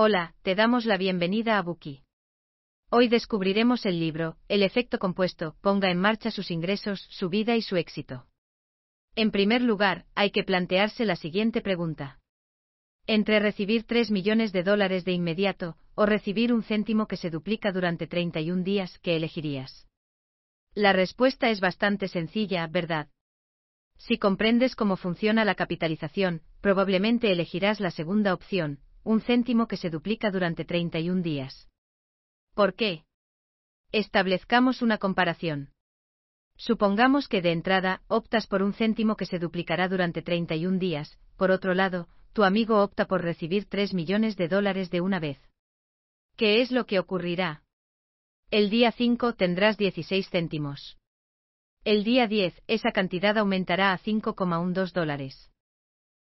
Hola, te damos la bienvenida a Buki. Hoy descubriremos el libro, El efecto compuesto, ponga en marcha sus ingresos, su vida y su éxito. En primer lugar, hay que plantearse la siguiente pregunta. Entre recibir 3 millones de dólares de inmediato, o recibir un céntimo que se duplica durante 31 días, ¿qué elegirías? La respuesta es bastante sencilla, ¿verdad? Si comprendes cómo funciona la capitalización, probablemente elegirás la segunda opción, un céntimo que se duplica durante 31 días. ¿Por qué? Establezcamos una comparación. Supongamos que de entrada optas por un céntimo que se duplicará durante 31 días, por otro lado, tu amigo opta por recibir 3 millones de dólares de una vez. ¿Qué es lo que ocurrirá? El día 5 tendrás 16 céntimos. El día 10, esa cantidad aumentará a 5,12 dólares.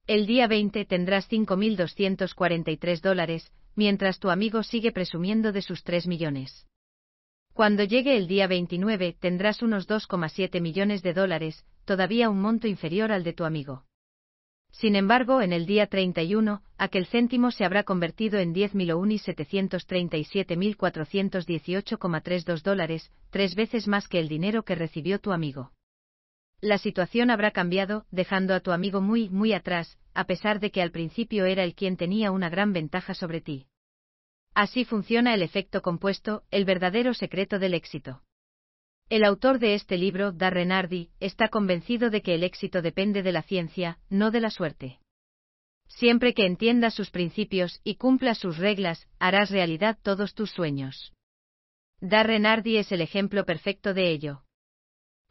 El día 20 tendrás 5.243 dólares, mientras tu amigo sigue presumiendo de sus 3 millones. Cuando llegue el día 29 tendrás unos 2,7 millones de dólares, todavía un monto inferior al de tu amigo. Sin embargo, en el día 31, aquel céntimo se habrá convertido en 10.737.418,32 dólares, tres veces más que el dinero que recibió tu amigo. La situación habrá cambiado, dejando a tu amigo muy, muy atrás, a pesar de que al principio era el quien tenía una gran ventaja sobre ti. Así funciona el efecto compuesto, el verdadero secreto del éxito. El autor de este libro, Darren Hardy, está convencido de que el éxito depende de la ciencia, no de la suerte. Siempre que entiendas sus principios y cumplas sus reglas, harás realidad todos tus sueños. Darren Hardy es el ejemplo perfecto de ello.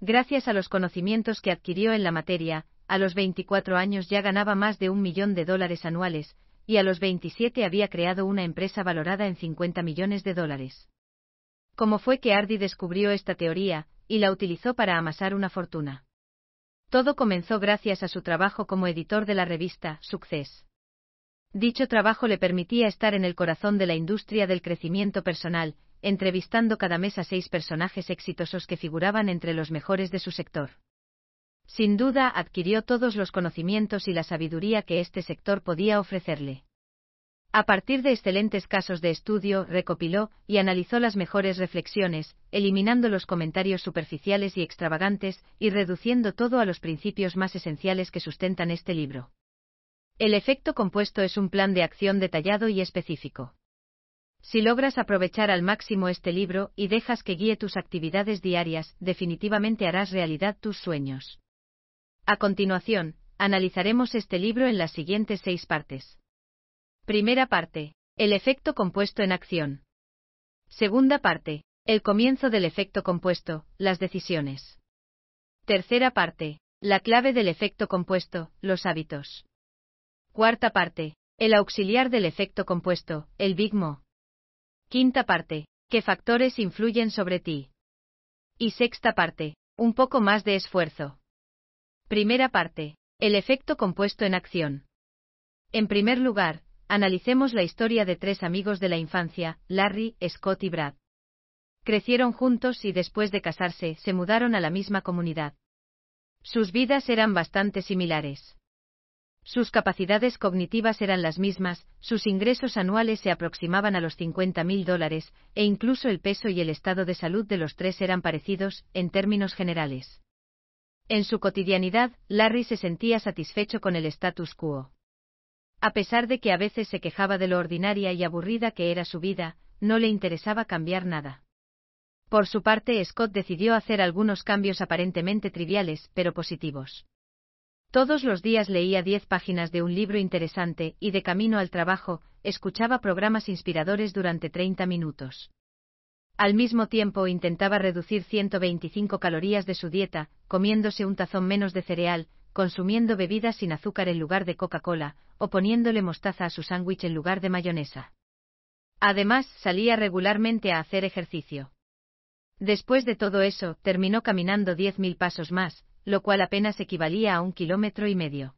Gracias a los conocimientos que adquirió en la materia, a los 24 años ya ganaba más de un millón de dólares anuales, y a los 27 había creado una empresa valorada en 50 millones de dólares cómo fue que Hardy descubrió esta teoría, y la utilizó para amasar una fortuna. Todo comenzó gracias a su trabajo como editor de la revista Success. Dicho trabajo le permitía estar en el corazón de la industria del crecimiento personal, entrevistando cada mes a seis personajes exitosos que figuraban entre los mejores de su sector. Sin duda adquirió todos los conocimientos y la sabiduría que este sector podía ofrecerle. A partir de excelentes casos de estudio, recopiló y analizó las mejores reflexiones, eliminando los comentarios superficiales y extravagantes, y reduciendo todo a los principios más esenciales que sustentan este libro. El efecto compuesto es un plan de acción detallado y específico. Si logras aprovechar al máximo este libro y dejas que guíe tus actividades diarias, definitivamente harás realidad tus sueños. A continuación, analizaremos este libro en las siguientes seis partes. Primera parte. El efecto compuesto en acción. Segunda parte. El comienzo del efecto compuesto, las decisiones. Tercera parte. La clave del efecto compuesto, los hábitos. Cuarta parte. El auxiliar del efecto compuesto, el Big Mo. Quinta parte. ¿Qué factores influyen sobre ti? Y sexta parte. Un poco más de esfuerzo. Primera parte. El efecto compuesto en acción. En primer lugar, Analicemos la historia de tres amigos de la infancia, Larry, Scott y Brad. Crecieron juntos y después de casarse se mudaron a la misma comunidad. Sus vidas eran bastante similares. Sus capacidades cognitivas eran las mismas, sus ingresos anuales se aproximaban a los 50 mil dólares, e incluso el peso y el estado de salud de los tres eran parecidos, en términos generales. En su cotidianidad, Larry se sentía satisfecho con el status quo. A pesar de que a veces se quejaba de lo ordinaria y aburrida que era su vida, no le interesaba cambiar nada. Por su parte, Scott decidió hacer algunos cambios aparentemente triviales, pero positivos. Todos los días leía diez páginas de un libro interesante y de camino al trabajo, escuchaba programas inspiradores durante 30 minutos. Al mismo tiempo intentaba reducir 125 calorías de su dieta, comiéndose un tazón menos de cereal, consumiendo bebidas sin azúcar en lugar de Coca-Cola, o poniéndole mostaza a su sándwich en lugar de mayonesa. Además, salía regularmente a hacer ejercicio. Después de todo eso, terminó caminando diez mil pasos más, lo cual apenas equivalía a un kilómetro y medio.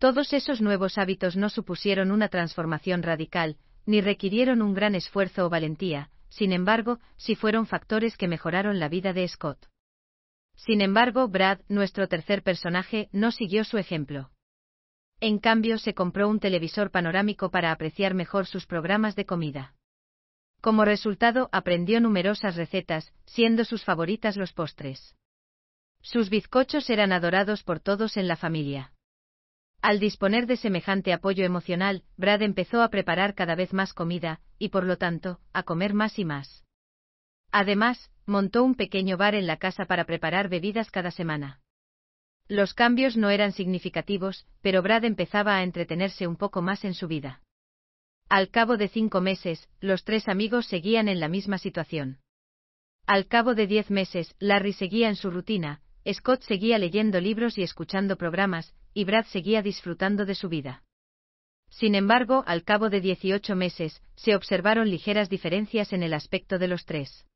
Todos esos nuevos hábitos no supusieron una transformación radical, ni requirieron un gran esfuerzo o valentía, sin embargo, sí fueron factores que mejoraron la vida de Scott. Sin embargo, Brad, nuestro tercer personaje, no siguió su ejemplo. En cambio, se compró un televisor panorámico para apreciar mejor sus programas de comida. Como resultado, aprendió numerosas recetas, siendo sus favoritas los postres. Sus bizcochos eran adorados por todos en la familia. Al disponer de semejante apoyo emocional, Brad empezó a preparar cada vez más comida, y por lo tanto, a comer más y más. Además, montó un pequeño bar en la casa para preparar bebidas cada semana. Los cambios no eran significativos, pero Brad empezaba a entretenerse un poco más en su vida. Al cabo de cinco meses, los tres amigos seguían en la misma situación. Al cabo de diez meses, Larry seguía en su rutina, Scott seguía leyendo libros y escuchando programas, y Brad seguía disfrutando de su vida. Sin embargo, al cabo de 18 meses, se observaron ligeras diferencias en el aspecto de los tres.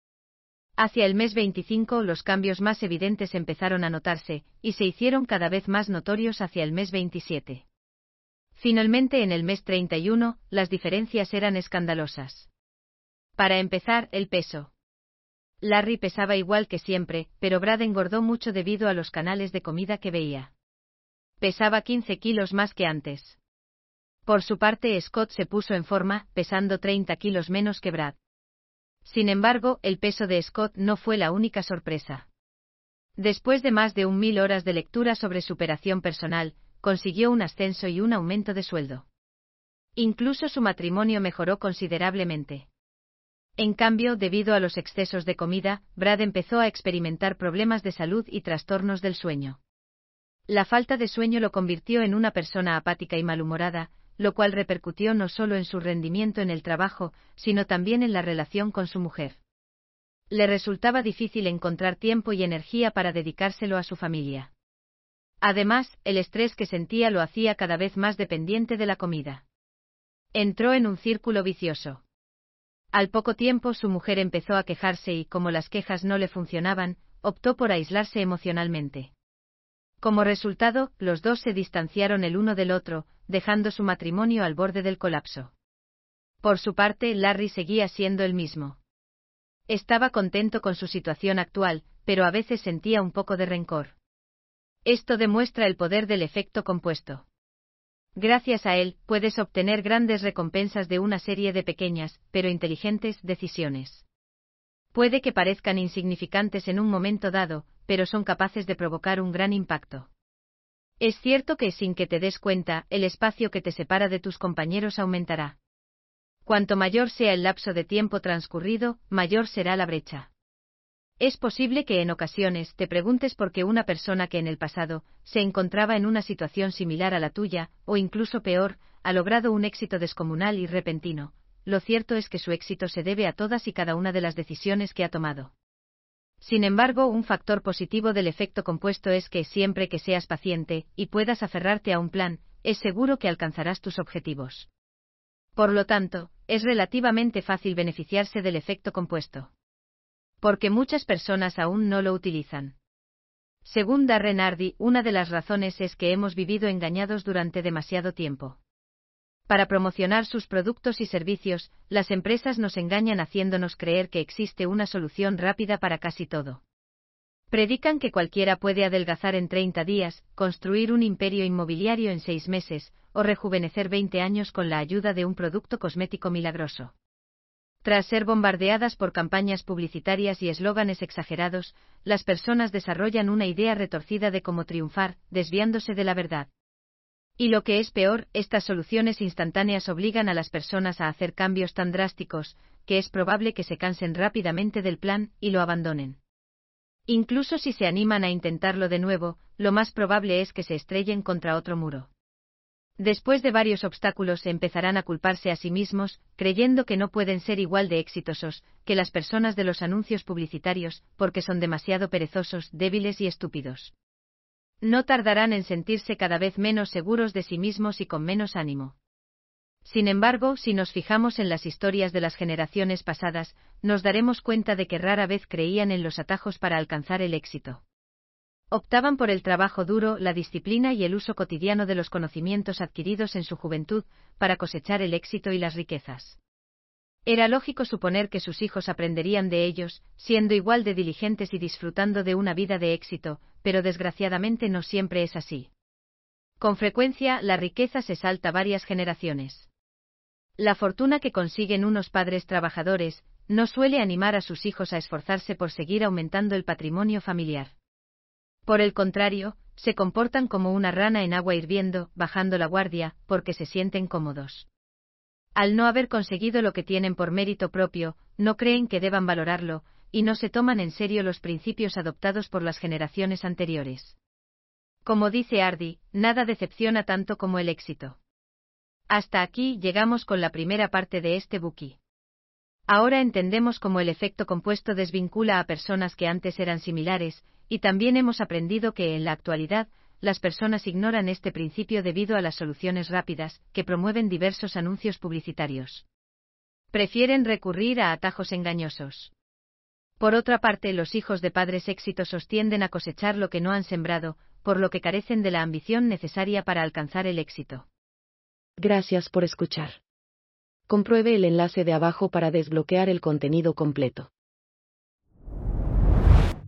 Hacia el mes 25 los cambios más evidentes empezaron a notarse, y se hicieron cada vez más notorios hacia el mes 27. Finalmente en el mes 31, las diferencias eran escandalosas. Para empezar, el peso. Larry pesaba igual que siempre, pero Brad engordó mucho debido a los canales de comida que veía. Pesaba 15 kilos más que antes. Por su parte, Scott se puso en forma, pesando 30 kilos menos que Brad. Sin embargo, el peso de Scott no fue la única sorpresa. Después de más de un mil horas de lectura sobre superación personal, consiguió un ascenso y un aumento de sueldo. Incluso su matrimonio mejoró considerablemente. En cambio, debido a los excesos de comida, Brad empezó a experimentar problemas de salud y trastornos del sueño. La falta de sueño lo convirtió en una persona apática y malhumorada, lo cual repercutió no solo en su rendimiento en el trabajo, sino también en la relación con su mujer. Le resultaba difícil encontrar tiempo y energía para dedicárselo a su familia. Además, el estrés que sentía lo hacía cada vez más dependiente de la comida. Entró en un círculo vicioso. Al poco tiempo su mujer empezó a quejarse y como las quejas no le funcionaban, optó por aislarse emocionalmente. Como resultado, los dos se distanciaron el uno del otro, dejando su matrimonio al borde del colapso. Por su parte, Larry seguía siendo el mismo. Estaba contento con su situación actual, pero a veces sentía un poco de rencor. Esto demuestra el poder del efecto compuesto. Gracias a él, puedes obtener grandes recompensas de una serie de pequeñas, pero inteligentes, decisiones. Puede que parezcan insignificantes en un momento dado, pero son capaces de provocar un gran impacto. Es cierto que sin que te des cuenta, el espacio que te separa de tus compañeros aumentará. Cuanto mayor sea el lapso de tiempo transcurrido, mayor será la brecha. Es posible que en ocasiones te preguntes por qué una persona que en el pasado se encontraba en una situación similar a la tuya, o incluso peor, ha logrado un éxito descomunal y repentino. Lo cierto es que su éxito se debe a todas y cada una de las decisiones que ha tomado. Sin embargo, un factor positivo del efecto compuesto es que siempre que seas paciente y puedas aferrarte a un plan, es seguro que alcanzarás tus objetivos. Por lo tanto, es relativamente fácil beneficiarse del efecto compuesto porque muchas personas aún no lo utilizan. Según Darren Hardy, una de las razones es que hemos vivido engañados durante demasiado tiempo. Para promocionar sus productos y servicios, las empresas nos engañan haciéndonos creer que existe una solución rápida para casi todo. Predican que cualquiera puede adelgazar en 30 días, construir un imperio inmobiliario en 6 meses, o rejuvenecer 20 años con la ayuda de un producto cosmético milagroso. Tras ser bombardeadas por campañas publicitarias y eslóganes exagerados, las personas desarrollan una idea retorcida de cómo triunfar, desviándose de la verdad. Y lo que es peor, estas soluciones instantáneas obligan a las personas a hacer cambios tan drásticos, que es probable que se cansen rápidamente del plan y lo abandonen. Incluso si se animan a intentarlo de nuevo, lo más probable es que se estrellen contra otro muro. Después de varios obstáculos empezarán a culparse a sí mismos, creyendo que no pueden ser igual de exitosos que las personas de los anuncios publicitarios, porque son demasiado perezosos, débiles y estúpidos. No tardarán en sentirse cada vez menos seguros de sí mismos y con menos ánimo. Sin embargo, si nos fijamos en las historias de las generaciones pasadas, nos daremos cuenta de que rara vez creían en los atajos para alcanzar el éxito. Optaban por el trabajo duro, la disciplina y el uso cotidiano de los conocimientos adquiridos en su juventud para cosechar el éxito y las riquezas. Era lógico suponer que sus hijos aprenderían de ellos, siendo igual de diligentes y disfrutando de una vida de éxito, pero desgraciadamente no siempre es así. Con frecuencia, la riqueza se salta varias generaciones. La fortuna que consiguen unos padres trabajadores no suele animar a sus hijos a esforzarse por seguir aumentando el patrimonio familiar. Por el contrario, se comportan como una rana en agua hirviendo, bajando la guardia, porque se sienten cómodos. Al no haber conseguido lo que tienen por mérito propio, no creen que deban valorarlo, y no se toman en serio los principios adoptados por las generaciones anteriores. Como dice Hardy, nada decepciona tanto como el éxito. Hasta aquí llegamos con la primera parte de este buki. Ahora entendemos cómo el efecto compuesto desvincula a personas que antes eran similares, y también hemos aprendido que en la actualidad, las personas ignoran este principio debido a las soluciones rápidas, que promueven diversos anuncios publicitarios. Prefieren recurrir a atajos engañosos. Por otra parte, los hijos de padres exitosos tienden a cosechar lo que no han sembrado, por lo que carecen de la ambición necesaria para alcanzar el éxito. Gracias por escuchar. Compruebe el enlace de abajo para desbloquear el contenido completo.